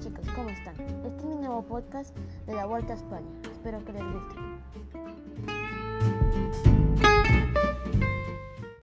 Chicos, ¿cómo están? Este es mi nuevo podcast de la Vuelta a España. Espero que les guste.